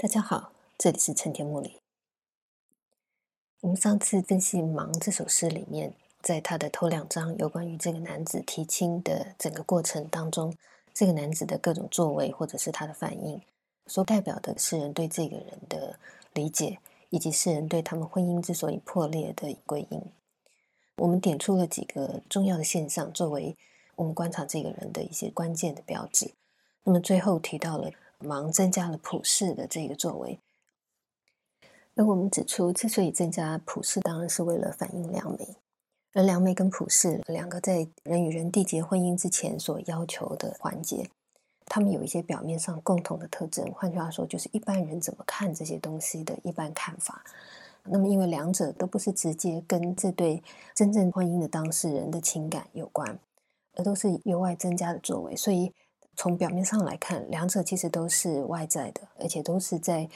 大家好，这里是陈天木里。我们上次分析《忙》这首诗里面，在他的头两章有关于这个男子提亲的整个过程当中，这个男子的各种作为或者是他的反应，所代表的诗人对这个人的理解，以及诗人对他们婚姻之所以破裂的归因。我们点出了几个重要的现象，作为我们观察这个人的一些关键的标志。那么最后提到了。忙增加了普世的这个作为，而我们指出，之所以增加普世，当然是为了反映良媒。而良媒跟普世两个在人与人缔结婚姻之前所要求的环节，他们有一些表面上共同的特征。换句话说，就是一般人怎么看这些东西的一般看法。那么，因为两者都不是直接跟这对真正婚姻的当事人的情感有关，而都是由外增加的作为，所以。从表面上来看，两者其实都是外在的，而且都是在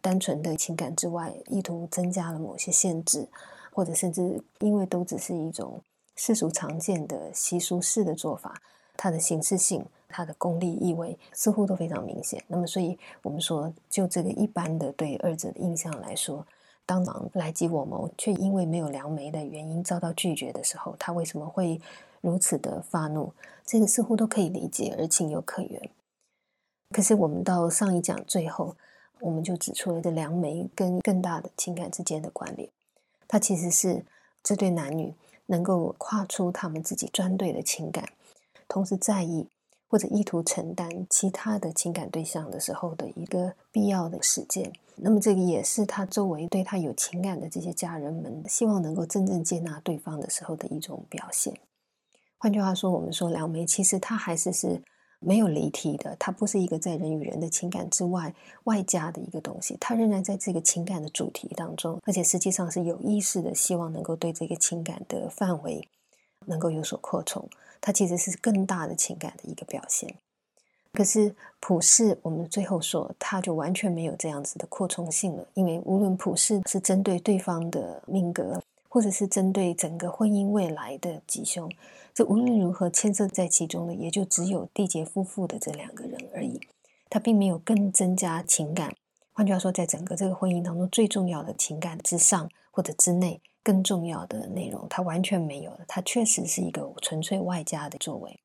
单纯的情感之外，意图增加了某些限制，或者甚至因为都只是一种世俗常见的习俗式的做法，它的形式性、它的功利意味似乎都非常明显。那么，所以我们说，就这个一般的对二者的印象来说，当狼来及我谋，却因为没有良媒的原因遭到拒绝的时候，他为什么会？如此的发怒，这个似乎都可以理解，而情有可原。可是我们到上一讲最后，我们就指出了这良媒跟更大的情感之间的关联。它其实是这对男女能够跨出他们自己专对的情感，同时在意或者意图承担其他的情感对象的时候的一个必要的实践。那么这个也是他周围对他有情感的这些家人们希望能够真正接纳对方的时候的一种表现。换句话说，我们说良媒其实它还是是没有离题的，它不是一个在人与人的情感之外外加的一个东西，它仍然在这个情感的主题当中，而且实际上是有意识的，希望能够对这个情感的范围能够有所扩充，它其实是更大的情感的一个表现。可是普世，我们最后说，它就完全没有这样子的扩充性了，因为无论普世是针对对方的命格，或者是针对整个婚姻未来的吉凶。这无论如何牵涉在其中的，也就只有缔结夫妇的这两个人而已。他并没有更增加情感。换句话说，在整个这个婚姻当中，最重要的情感之上或者之内，更重要的内容，他完全没有了。他确实是一个纯粹外加的作为。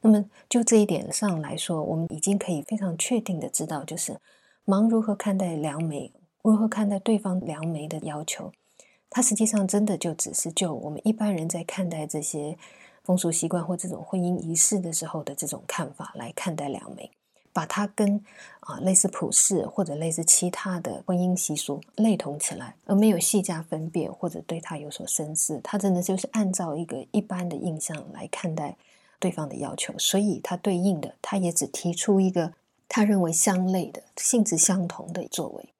那么就这一点上来说，我们已经可以非常确定的知道，就是忙如何看待良媒，如何看待对方良媒的要求。它实际上真的就只是就我们一般人在看待这些风俗习惯或这种婚姻仪式的时候的这种看法来看待两枚，把它跟啊类似普世或者类似其他的婚姻习俗类同起来，而没有细加分辨或者对他有所深思。他真的就是按照一个一般的印象来看待对方的要求，所以他对应的他也只提出一个他认为相类的性质相同的作为。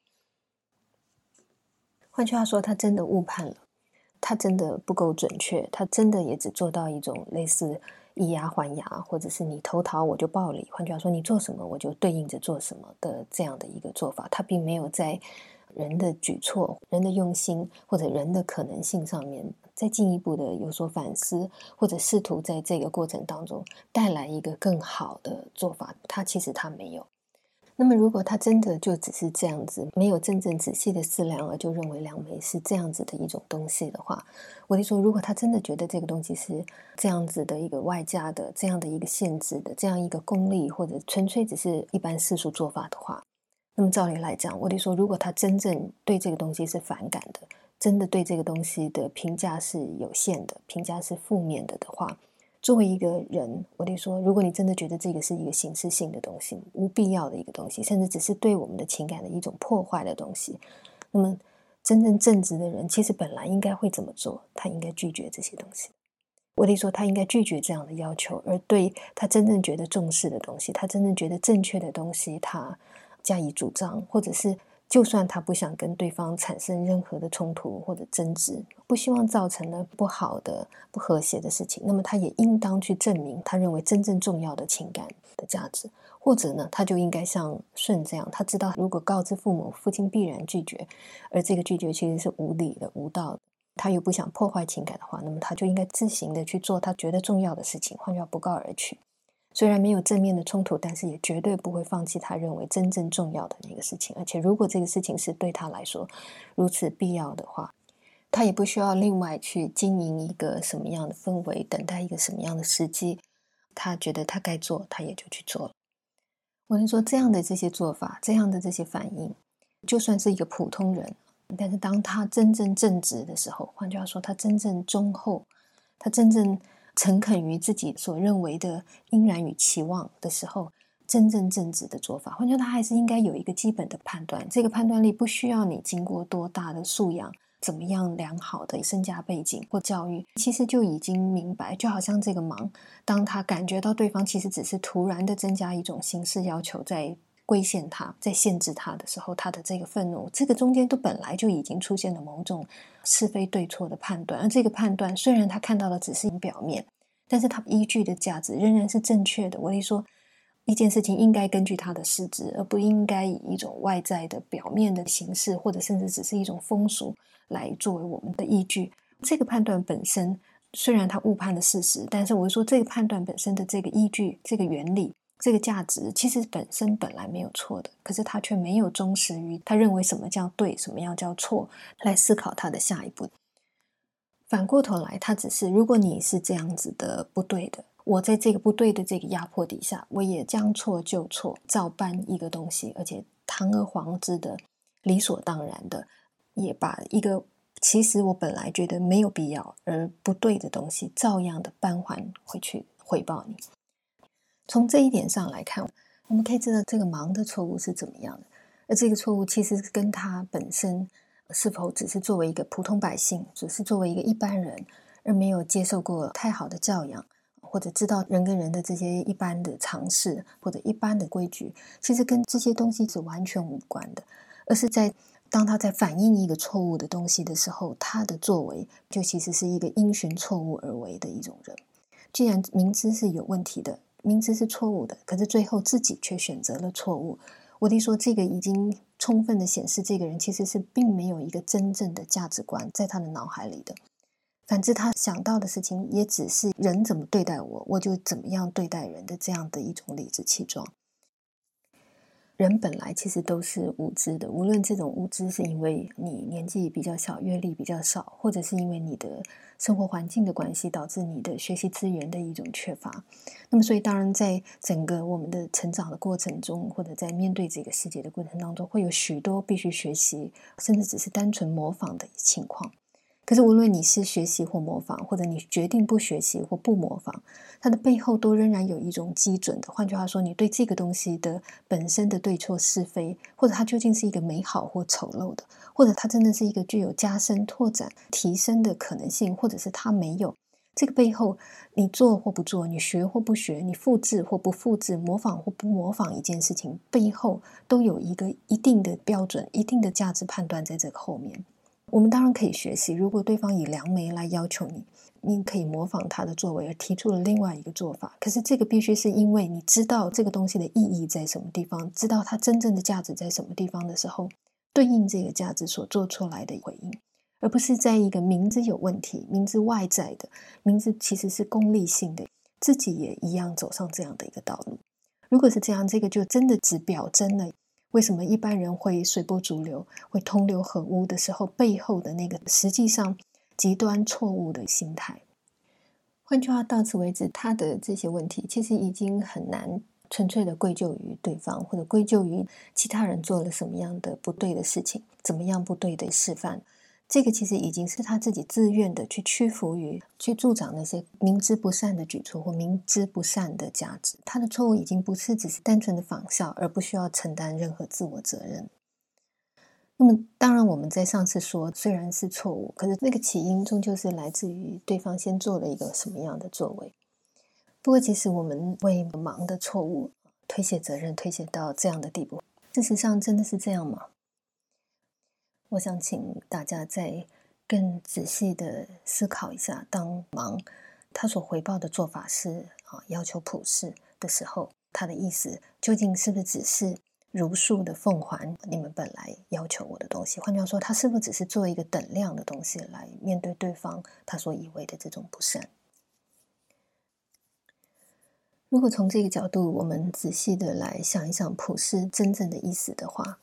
换句话说，他真的误判了，他真的不够准确，他真的也只做到一种类似以牙还牙，或者是你投桃我就报李。换句话说，你做什么我就对应着做什么的这样的一个做法，他并没有在人的举措、人的用心或者人的可能性上面再进一步的有所反思，或者试图在这个过程当中带来一个更好的做法。他其实他没有。那么，如果他真的就只是这样子，没有真正仔细的思量，而就认为两枚是这样子的一种东西的话，我就说，如果他真的觉得这个东西是这样子的一个外加的、这样的一个限制的、这样一个功利或者纯粹只是一般世俗做法的话，那么照理来讲，我就说，如果他真正对这个东西是反感的，真的对这个东西的评价是有限的，评价是负面的的话。作为一个人，我得说，如果你真的觉得这个是一个形式性的东西，无必要的一个东西，甚至只是对我们的情感的一种破坏的东西，那么真正正直的人，其实本来应该会怎么做？他应该拒绝这些东西。我得说，他应该拒绝这样的要求，而对他真正觉得重视的东西，他真正觉得正确的东西，他加以主张，或者是。就算他不想跟对方产生任何的冲突或者争执，不希望造成了不好的、不和谐的事情，那么他也应当去证明他认为真正重要的情感的价值，或者呢，他就应该像舜这样，他知道如果告知父母，父亲必然拒绝，而这个拒绝其实是无理的、无道的，他又不想破坏情感的话，那么他就应该自行的去做他觉得重要的事情，换句话不告而去。虽然没有正面的冲突，但是也绝对不会放弃他认为真正重要的那个事情。而且，如果这个事情是对他来说如此必要的话，他也不需要另外去经营一个什么样的氛围，等待一个什么样的时机。他觉得他该做，他也就去做了。我是说，这样的这些做法，这样的这些反应，就算是一个普通人，但是当他真正正直的时候，换句话说，他真正忠厚，他真正。诚恳于自己所认为的应然与期望的时候，真正正直的做法，换句话，他还是应该有一个基本的判断。这个判断力不需要你经过多大的素养，怎么样良好的身家背景或教育，其实就已经明白。就好像这个忙，当他感觉到对方其实只是突然的增加一种形式要求，在。规限他，在限制他的时候，他的这个愤怒，这个中间都本来就已经出现了某种是非对错的判断。而这个判断，虽然他看到的只是表面，但是他依据的价值仍然是正确的。我一说，一件事情应该根据它的实质，而不应该以一种外在的表面的形式，或者甚至只是一种风俗来作为我们的依据。这个判断本身，虽然他误判了事实，但是我说这个判断本身的这个依据，这个原理。这个价值其实本身本来没有错的，可是他却没有忠实于他认为什么叫对，什么样叫错来思考他的下一步。反过头来，他只是如果你是这样子的不对的，我在这个不对的这个压迫底下，我也将错就错，照搬一个东西，而且堂而皇之的、理所当然的，也把一个其实我本来觉得没有必要而不对的东西，照样的搬还回去回报你。从这一点上来看，我们可以知道这个盲的错误是怎么样的。而这个错误其实跟他本身是否只是作为一个普通百姓，只是作为一个一般人，而没有接受过太好的教养，或者知道人跟人的这些一般的常识或者一般的规矩，其实跟这些东西是完全无关的。而是在当他在反映一个错误的东西的时候，他的作为就其实是一个因循错误而为的一种人。既然明知是有问题的。明知是错误的，可是最后自己却选择了错误。我弟说，这个已经充分的显示，这个人其实是并没有一个真正的价值观在他的脑海里的。反之，他想到的事情也只是人怎么对待我，我就怎么样对待人的这样的一种理直气壮。人本来其实都是无知的，无论这种无知是因为你年纪比较小、阅历比较少，或者是因为你的生活环境的关系导致你的学习资源的一种缺乏。那么，所以当然在整个我们的成长的过程中，或者在面对这个世界的过程当中，会有许多必须学习，甚至只是单纯模仿的情况。可是，无论你是学习或模仿，或者你决定不学习或不模仿，它的背后都仍然有一种基准的。换句话说，你对这个东西的本身的对错是非，或者它究竟是一个美好或丑陋的，或者它真的是一个具有加深、拓展、提升的可能性，或者是它没有。这个背后，你做或不做，你学或不学，你复制或不复制，模仿或不模仿一件事情，背后都有一个一定的标准、一定的价值判断在这个后面。我们当然可以学习。如果对方以良媒来要求你，你可以模仿他的作为，而提出了另外一个做法。可是这个必须是因为你知道这个东西的意义在什么地方，知道它真正的价值在什么地方的时候，对应这个价值所做出来的回应，而不是在一个明知有问题、明知外在的、明知其实是功利性的，自己也一样走上这样的一个道路。如果是这样，这个就真的只表征了。为什么一般人会随波逐流，会同流合污的时候，背后的那个实际上极端错误的心态？换句话，到此为止，他的这些问题其实已经很难纯粹的归咎于对方，或者归咎于其他人做了什么样的不对的事情，怎么样不对的示范。这个其实已经是他自己自愿的去屈服于、去助长那些明知不善的举措或明知不善的价值。他的错误已经不是只是单纯的仿效，而不需要承担任何自我责任。那么，当然我们在上次说，虽然是错误，可是那个起因终究是来自于对方先做了一个什么样的作为。不过，即使我们为忙的错误推卸责任，推卸到这样的地步，事实上真的是这样吗？我想请大家再更仔细的思考一下，当忙他所回报的做法是啊要求普世的时候，他的意思究竟是不是只是如数的奉还你们本来要求我的东西？换句话说，他是不是只是做一个等量的东西来面对对方他所以为的这种不善？如果从这个角度，我们仔细的来想一想普世真正的意思的话，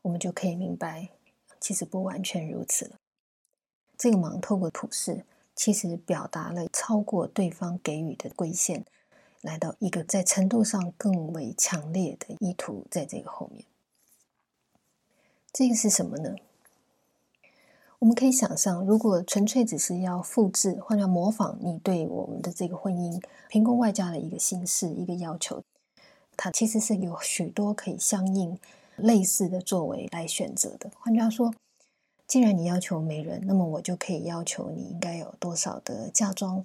我们就可以明白，其实不完全如此了。这个忙透过普世，其实表达了超过对方给予的规限，来到一个在程度上更为强烈的意图，在这个后面。这个是什么呢？我们可以想象，如果纯粹只是要复制或者模仿你对我们的这个婚姻凭空外加的一个形式、一个要求，它其实是有许多可以相应类似的作为来选择的。换句话说，既然你要求媒人，那么我就可以要求你应该有多少的嫁妆，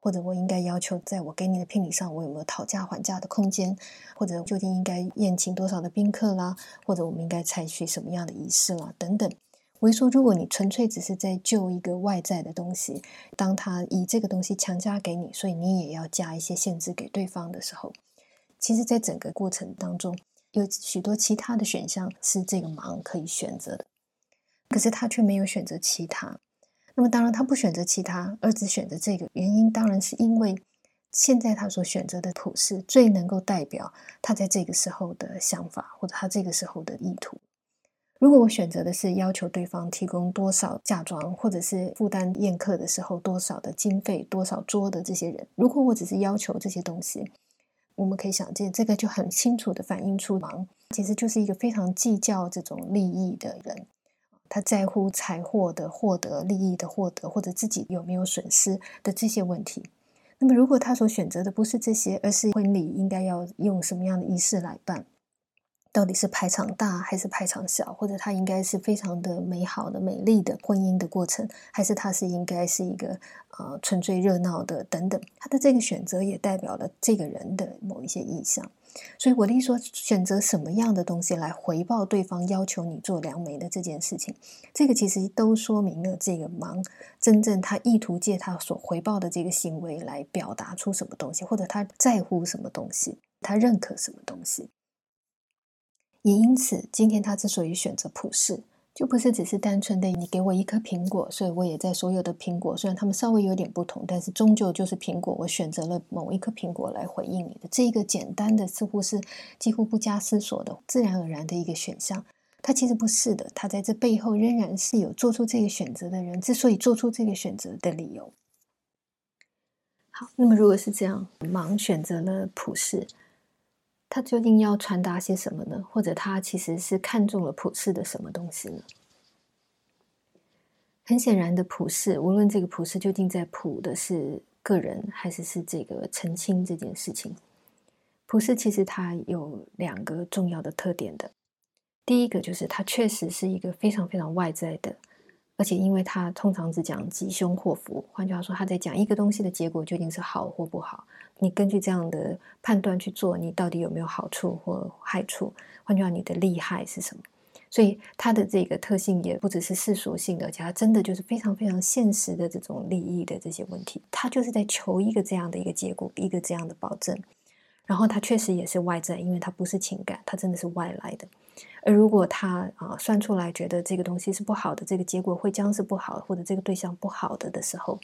或者我应该要求在我给你的聘礼上，我有没有讨价还价的空间，或者究竟应该宴请多少的宾客啦，或者我们应该采取什么样的仪式啦，等等。我一说，如果你纯粹只是在救一个外在的东西，当他以这个东西强加给你，所以你也要加一些限制给对方的时候，其实，在整个过程当中，有许多其他的选项是这个忙可以选择的，可是他却没有选择其他。那么，当然他不选择其他，而只选择这个原因，当然是因为现在他所选择的普世最能够代表他在这个时候的想法，或者他这个时候的意图。如果我选择的是要求对方提供多少嫁妆，或者是负担宴客的时候多少的经费、多少桌的这些人，如果我只是要求这些东西，我们可以想见，这个就很清楚的反映出王其实就是一个非常计较这种利益的人，他在乎财货的获得、利益的获得，或者自己有没有损失的这些问题。那么，如果他所选择的不是这些，而是婚礼应该要用什么样的仪式来办？到底是排场大还是排场小，或者它应该是非常的美好的、美丽的婚姻的过程，还是它是应该是一个呃纯粹热闹的等等？他的这个选择也代表了这个人的某一些意向。所以我的意思说，选择什么样的东西来回报对方要求你做良媒的这件事情，这个其实都说明了这个忙真正他意图借他所回报的这个行为来表达出什么东西，或者他在乎什么东西，他认可什么东西。也因此，今天他之所以选择普世，就不是只是单纯的你给我一颗苹果，所以我也在所有的苹果，虽然它们稍微有点不同，但是终究就是苹果。我选择了某一颗苹果来回应你的这个简单的，似乎是几乎不加思索的、自然而然的一个选项。他其实不是的，他在这背后仍然是有做出这个选择的人之所以做出这个选择的理由。好，那么如果是这样，盲选择了普世。他究竟要传达些什么呢？或者他其实是看中了普世的什么东西呢？很显然的，普世无论这个普世究竟在普的是个人，还是是这个澄清这件事情，普世其实它有两个重要的特点的。第一个就是它确实是一个非常非常外在的。而且，因为他通常只讲吉凶祸福，换句话说，他在讲一个东西的结果究竟是好或不好。你根据这样的判断去做，你到底有没有好处或害处？换句话，你的利害是什么？所以，它的这个特性也不只是世俗性的，而且它真的就是非常非常现实的这种利益的这些问题。他就是在求一个这样的一个结果，一个这样的保证。然后，它确实也是外在，因为它不是情感，它真的是外来的。而如果他啊算出来觉得这个东西是不好的，这个结果会将是不好，或者这个对象不好的的时候，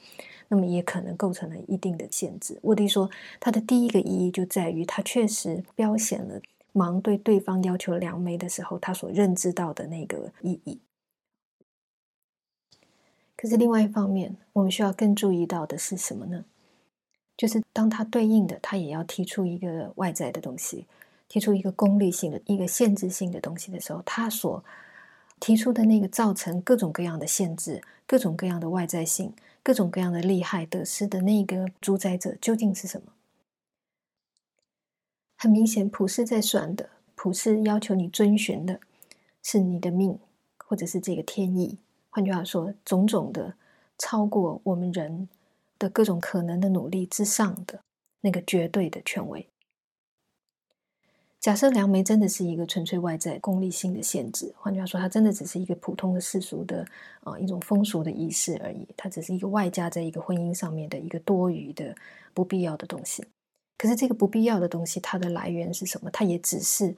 那么也可能构成了一定的限制。我得说，它的第一个意义就在于它确实标显了盲对对方要求良媒的时候，他所认知到的那个意义。可是另外一方面，我们需要更注意到的是什么呢？就是当他对应的，他也要提出一个外在的东西。提出一个功利性的一个限制性的东西的时候，他所提出的那个造成各种各样的限制、各种各样的外在性、各种各样的利害得失的那个主宰者究竟是什么？很明显，普世在算的，普世要求你遵循的是你的命，或者是这个天意。换句话说，种种的超过我们人的各种可能的努力之上的那个绝对的权威。假设梁梅真的是一个纯粹外在功利性的限制，换句话说，它真的只是一个普通的世俗的啊一种风俗的仪式而已，它只是一个外加在一个婚姻上面的一个多余的不必要的东西。可是这个不必要的东西，它的来源是什么？它也只是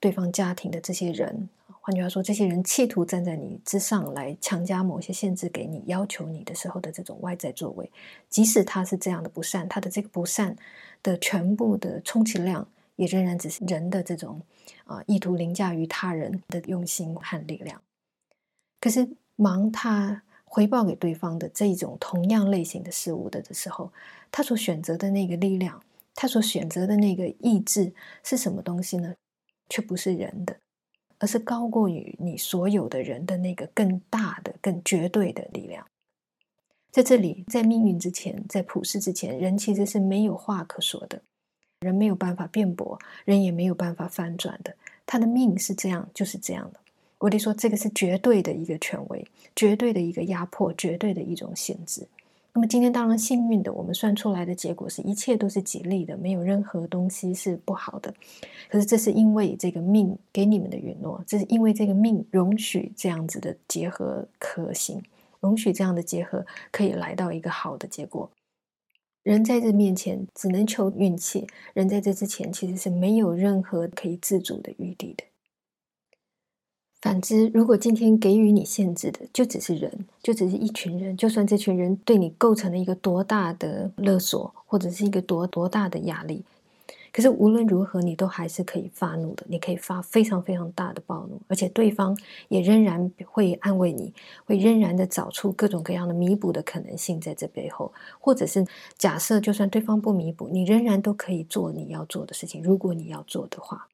对方家庭的这些人，换句话说，这些人企图站在你之上来强加某些限制给你、要求你的时候的这种外在作为，即使他是这样的不善，他的这个不善的全部的充其量，也仍然只是人的这种啊意图凌驾于他人的用心和力量。可是忙他回报给对方的这一种同样类型的事物的的时候，他所选择的那个力量，他所选择的那个意志是什么东西呢？却不是人的。而是高过于你所有的人的那个更大的、更绝对的力量。在这里，在命运之前，在普世之前，人其实是没有话可说的，人没有办法辩驳，人也没有办法翻转的。他的命是这样，就是这样的。我得说，这个是绝对的一个权威，绝对的一个压迫，绝对的一种限制。那么今天当然幸运的，我们算出来的结果是一切都是吉利的，没有任何东西是不好的。可是这是因为这个命给你们的允诺，这是因为这个命容许这样子的结合可行，容许这样的结合可以来到一个好的结果。人在这面前只能求运气，人在这之前其实是没有任何可以自主的余地的。反之，如果今天给予你限制的就只是人，就只是一群人，就算这群人对你构成了一个多大的勒索，或者是一个多多大的压力，可是无论如何，你都还是可以发怒的，你可以发非常非常大的暴怒，而且对方也仍然会安慰你，会仍然的找出各种各样的弥补的可能性在这背后，或者是假设就算对方不弥补，你仍然都可以做你要做的事情，如果你要做的话。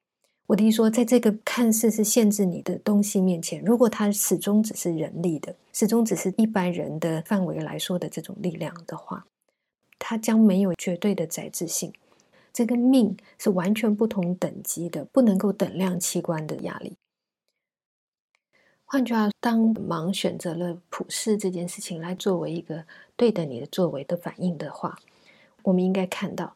我的意思说，在这个看似是限制你的东西面前，如果它始终只是人力的，始终只是一般人的范围来说的这种力量的话，它将没有绝对的载质性。这个命是完全不同等级的，不能够等量器官的压力。换句话，当盲选择了普世这件事情来作为一个对等你的作为的反应的话，我们应该看到。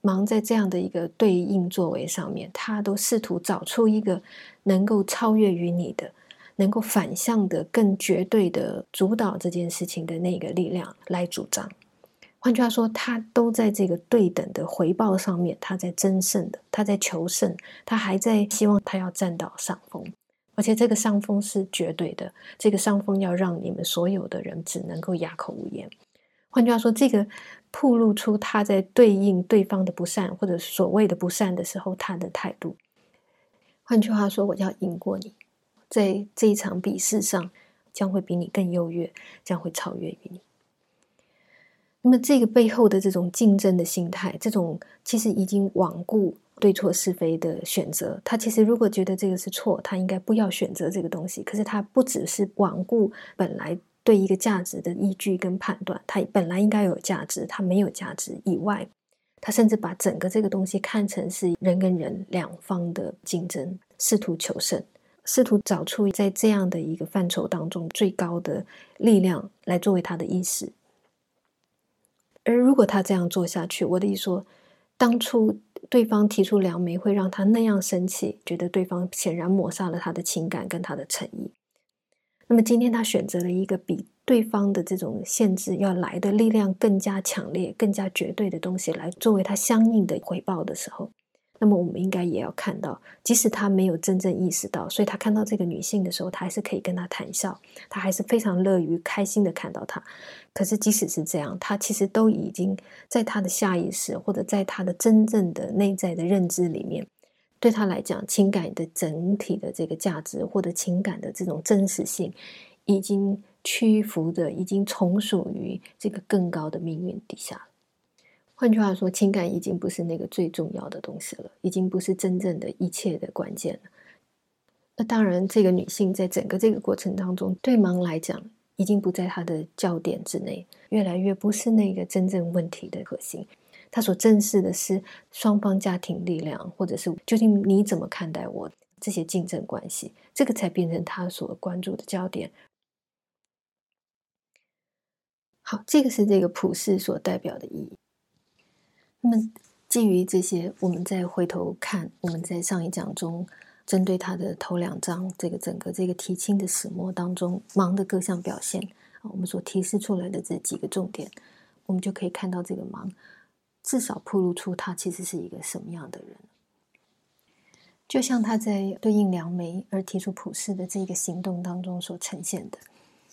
忙在这样的一个对应作为上面，他都试图找出一个能够超越于你的、能够反向的、更绝对的主导这件事情的那个力量来主张。换句话说，他都在这个对等的回报上面，他在争胜的，他在求胜，他还在希望他要占到上风，而且这个上风是绝对的，这个上风要让你们所有的人只能够哑口无言。换句话说，这个。暴露出他在对应对方的不善或者所谓的不善的时候，他的态度。换句话说，我要赢过你，在这一场比试上，将会比你更优越，将会超越于你。那么，这个背后的这种竞争的心态，这种其实已经罔顾对错是非的选择。他其实如果觉得这个是错，他应该不要选择这个东西。可是他不只是罔顾本来。对一个价值的依据跟判断，他本来应该有价值，他没有价值以外，他甚至把整个这个东西看成是人跟人两方的竞争，试图求胜，试图找出在这样的一个范畴当中最高的力量来作为他的意识。而如果他这样做下去，我的意思说，当初对方提出两枚会让他那样生气，觉得对方显然抹杀了他的情感跟他的诚意。那么今天他选择了一个比对方的这种限制要来的力量更加强烈、更加绝对的东西来作为他相应的回报的时候，那么我们应该也要看到，即使他没有真正意识到，所以他看到这个女性的时候，他还是可以跟她谈笑，他还是非常乐于、开心的看到她。可是即使是这样，他其实都已经在他的下意识或者在他的真正的内在的认知里面。对他来讲，情感的整体的这个价值，或者情感的这种真实性，已经屈服的，已经从属于这个更高的命运底下。换句话说，情感已经不是那个最重要的东西了，已经不是真正的一切的关键了。那当然，这个女性在整个这个过程当中，对芒来讲，已经不在她的焦点之内，越来越不是那个真正问题的核心。她所正视的是双方家庭力量，或者是究竟你怎么看待我这些竞争关系，这个才变成她所关注的焦点。好，这个是这个普世所代表的意义。那么基于这些，我们再回头看我们在上一讲中针对他的头两章这个整个这个提亲的始末当中忙的各项表现，我们所提示出来的这几个重点，我们就可以看到这个忙。至少铺露出他其实是一个什么样的人。就像他在对应梁梅而提出普世的这个行动当中所呈现的，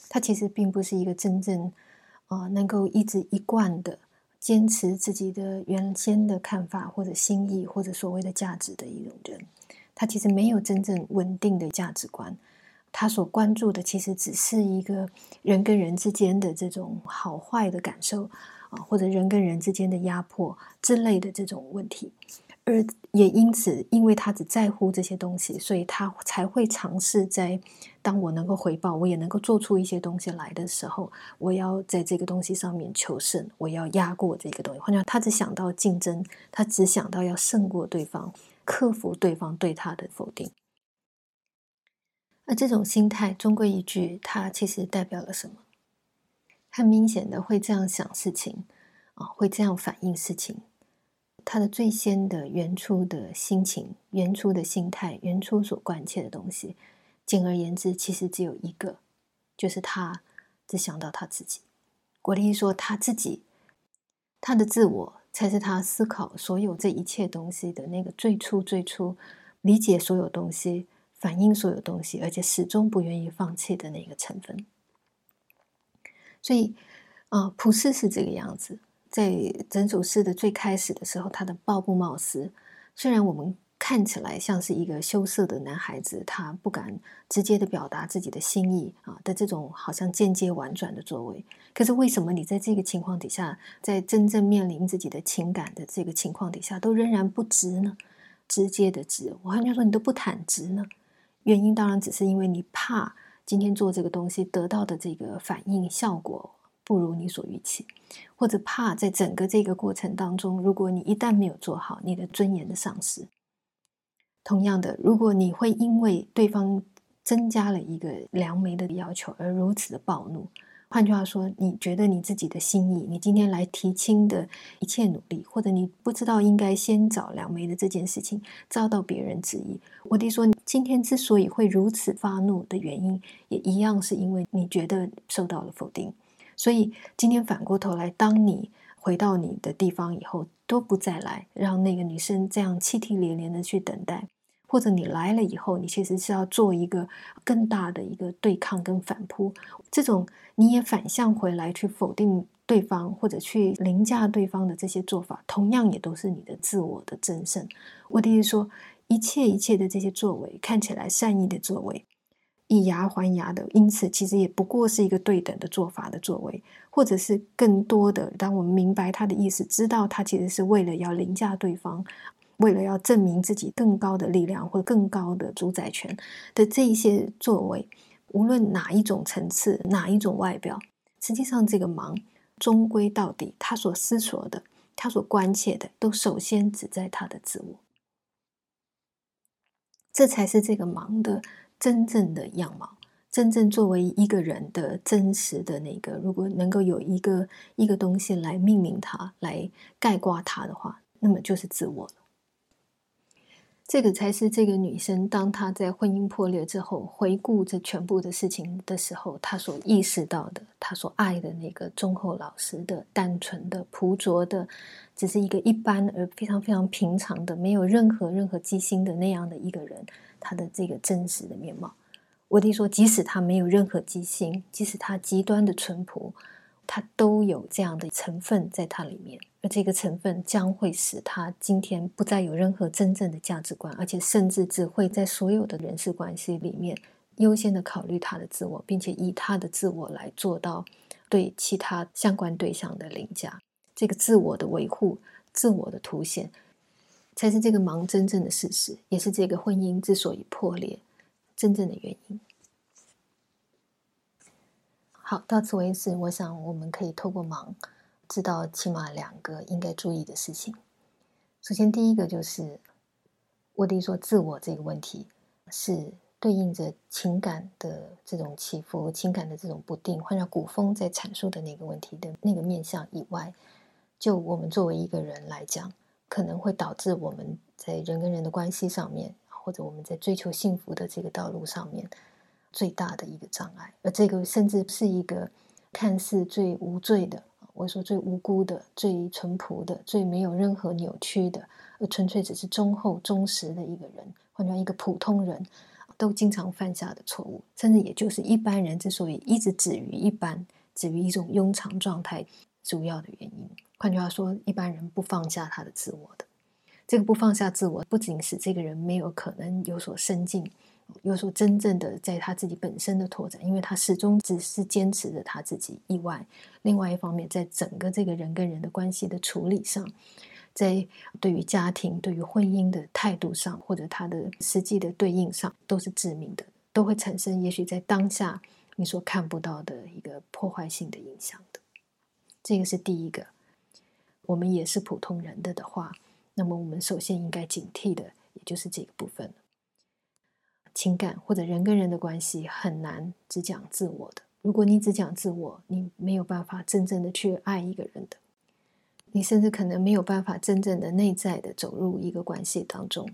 他其实并不是一个真正啊能够一直一贯的坚持自己的原先的看法或者心意或者所谓的价值的一种人。他其实没有真正稳定的价值观，他所关注的其实只是一个人跟人之间的这种好坏的感受或者人跟人之间的压迫之类的这种问题。而也因此，因为他只在乎这些东西，所以他才会尝试在当我能够回报，我也能够做出一些东西来的时候，我要在这个东西上面求胜，我要压过这个东西。换句话他只想到竞争，他只想到要胜过对方，克服对方对他的否定。而这种心态，终归一句，它其实代表了什么？很明显的，会这样想事情啊，会这样反应事情。他的最先的原初的心情、原初的心态、原初所关切的东西，简而言之，其实只有一个，就是他只想到他自己。国立说，他自己，他的自我，才是他思考所有这一切东西的那个最初、最初理解所有东西、反映所有东西，而且始终不愿意放弃的那个成分。所以，啊，普世是这个样子。在整首诗的最开始的时候，他的抱布帽斯，虽然我们看起来像是一个羞涩的男孩子，他不敢直接的表达自己的心意啊的这种好像间接婉转的作为，可是为什么你在这个情况底下，在真正面临自己的情感的这个情况底下，都仍然不直呢？直接的直，我好像说你都不坦直呢？原因当然只是因为你怕今天做这个东西得到的这个反应效果。不如你所预期，或者怕在整个这个过程当中，如果你一旦没有做好，你的尊严的丧失。同样的，如果你会因为对方增加了一个良媒的要求而如此的暴怒，换句话说，你觉得你自己的心意，你今天来提亲的一切努力，或者你不知道应该先找良媒的这件事情遭到别人质疑，我弟说，今天之所以会如此发怒的原因，也一样是因为你觉得受到了否定。所以今天反过头来，当你回到你的地方以后，都不再来让那个女生这样泣涕连连的去等待，或者你来了以后，你其实是要做一个更大的一个对抗跟反扑，这种你也反向回来去否定对方或者去凌驾对方的这些做法，同样也都是你的自我的增胜。我的意思说，一切一切的这些作为，看起来善意的作为。以牙还牙的，因此其实也不过是一个对等的做法的作为，或者是更多的，当我们明白他的意思，知道他其实是为了要凌驾对方，为了要证明自己更高的力量或更高的主宰权的这一些作为，无论哪一种层次，哪一种外表，实际上这个忙终归到底，他所思索的，他所关切的，都首先只在他的自我，这才是这个忙的。真正的样貌，真正作为一个人的真实的那个，如果能够有一个一个东西来命名它，来概括它的话，那么就是自我了。这个才是这个女生，当她在婚姻破裂之后，回顾这全部的事情的时候，她所意识到的，她所爱的那个忠厚老实的、单纯的、朴拙的，只是一个一般而非常非常平常的，没有任何任何机心的那样的一个人。他的这个真实的面貌，我弟说，即使他没有任何机心，即使他极端的淳朴，他都有这样的成分在他里面，而这个成分将会使他今天不再有任何真正的价值观，而且甚至只会在所有的人事关系里面优先的考虑他的自我，并且以他的自我来做到对其他相关对象的凌驾，这个自我的维护，自我的凸显。才是这个忙真正的事实，也是这个婚姻之所以破裂真正的原因。好，到此为止，我想我们可以透过忙知道起码两个应该注意的事情。首先，第一个就是我得说，自我这个问题是对应着情感的这种起伏、情感的这种不定，或者古风在阐述的那个问题的那个面向以外，就我们作为一个人来讲。可能会导致我们在人跟人的关系上面，或者我们在追求幸福的这个道路上面最大的一个障碍，而这个甚至是一个看似最无罪的，我说最无辜的、最淳朴的、最没有任何扭曲的，而纯粹只是忠厚忠实的一个人，换成一个普通人都经常犯下的错误，甚至也就是一般人之所以一直止于一般，止于一种庸常状态，主要的原因。换句话说，一般人不放下他的自我的，这个不放下自我，不仅使这个人没有可能有所深进。有所真正的在他自己本身的拓展，因为他始终只是坚持着他自己以外，另外一方面，在整个这个人跟人的关系的处理上，在对于家庭、对于婚姻的态度上，或者他的实际的对应上，都是致命的，都会产生也许在当下你所看不到的一个破坏性的影响的。这个是第一个。我们也是普通人的的话，那么我们首先应该警惕的，也就是这个部分。情感或者人跟人的关系很难只讲自我的。如果你只讲自我，你没有办法真正的去爱一个人的，你甚至可能没有办法真正的内在的走入一个关系当中，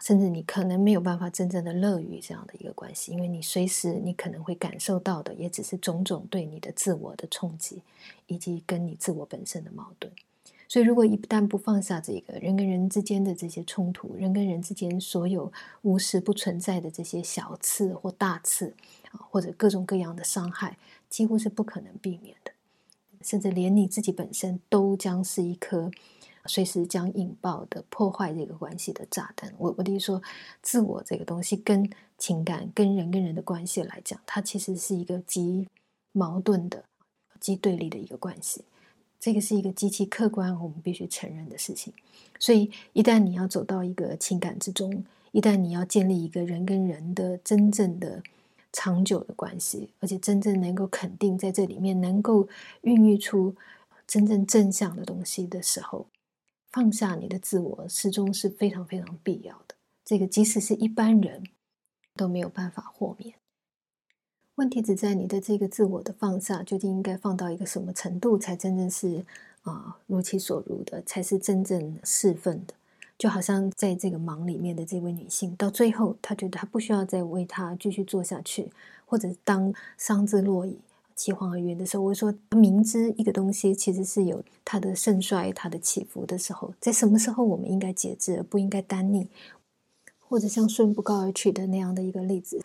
甚至你可能没有办法真正的乐于这样的一个关系，因为你随时你可能会感受到的也只是种种对你的自我的冲击，以及跟你自我本身的矛盾。所以，如果一旦不放下这个人跟人之间的这些冲突，人跟人之间所有无时不存在的这些小刺或大刺啊，或者各种各样的伤害，几乎是不可能避免的。甚至连你自己本身都将是一颗随时将引爆的破坏这个关系的炸弹。我我的意思说，自我这个东西跟情感、跟人跟人的关系来讲，它其实是一个极矛盾的、极对立的一个关系。这个是一个极其客观，我们必须承认的事情。所以，一旦你要走到一个情感之中，一旦你要建立一个人跟人的真正的长久的关系，而且真正能够肯定在这里面能够孕育出真正正向的东西的时候，放下你的自我，始终是非常非常必要的。这个即使是一般人都没有办法豁免。问题只在你的这个自我的放下，究竟应该放到一个什么程度，才真正是啊如其所如的，才是真正侍奉的？就好像在这个忙里面的这位女性，到最后她觉得她不需要再为他继续做下去，或者当伤之落矣，其黄而远的时候，我说明知一个东西其实是有它的盛衰、它的起伏的时候，在什么时候我们应该节制，而不应该单逆，或者像顺不告而取的那样的一个例子。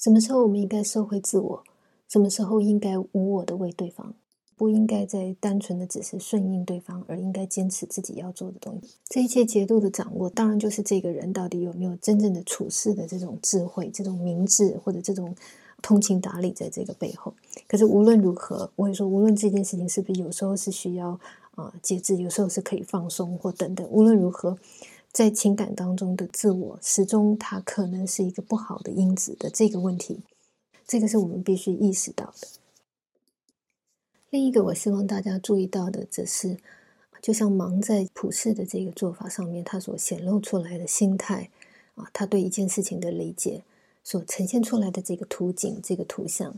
什么时候我们应该收回自我？什么时候应该无我的为对方？不应该再单纯的只是顺应对方，而应该坚持自己要做的东西。这一切节度的掌握，当然就是这个人到底有没有真正的处事的这种智慧、这种明智或者这种通情达理在这个背后。可是无论如何，我也说，无论这件事情是不是有时候是需要啊节制，有时候是可以放松或等等。无论如何。在情感当中的自我，始终它可能是一个不好的因子的这个问题，这个是我们必须意识到的。另一个我希望大家注意到的，则是就像忙在普世的这个做法上面，他所显露出来的心态啊，他对一件事情的理解所呈现出来的这个图景、这个图像。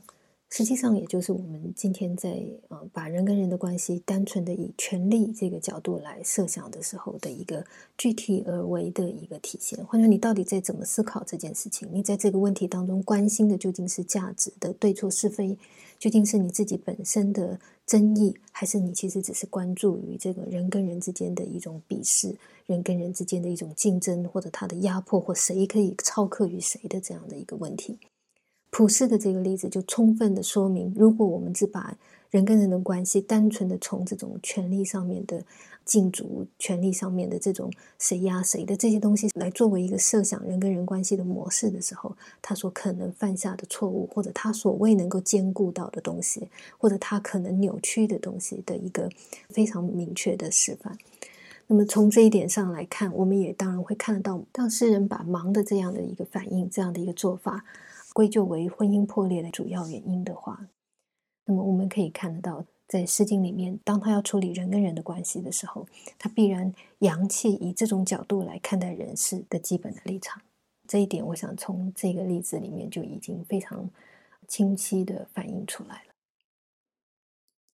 实际上，也就是我们今天在呃把人跟人的关系单纯的以权力这个角度来设想的时候的一个具体而为的一个体现。或者你到底在怎么思考这件事情？你在这个问题当中关心的究竟是价值的对错是非？究竟是你自己本身的争议，还是你其实只是关注于这个人跟人之间的一种鄙视，人跟人之间的一种竞争，或者他的压迫，或谁可以超克于谁的这样的一个问题？普世的这个例子就充分的说明，如果我们只把人跟人的关系单纯的从这种权力上面的竞逐、权力上面的这种谁压谁的这些东西来作为一个设想人跟人关系的模式的时候，他所可能犯下的错误，或者他所未能够兼顾到的东西，或者他可能扭曲的东西的一个非常明确的示范。那么从这一点上来看，我们也当然会看得到，当诗人把忙的这样的一个反应，这样的一个做法。归咎为婚姻破裂的主要原因的话，那么我们可以看得到，在《诗经》里面，当他要处理人跟人的关系的时候，他必然阳气以这种角度来看待人事的基本的立场。这一点，我想从这个例子里面就已经非常清晰的反映出来了。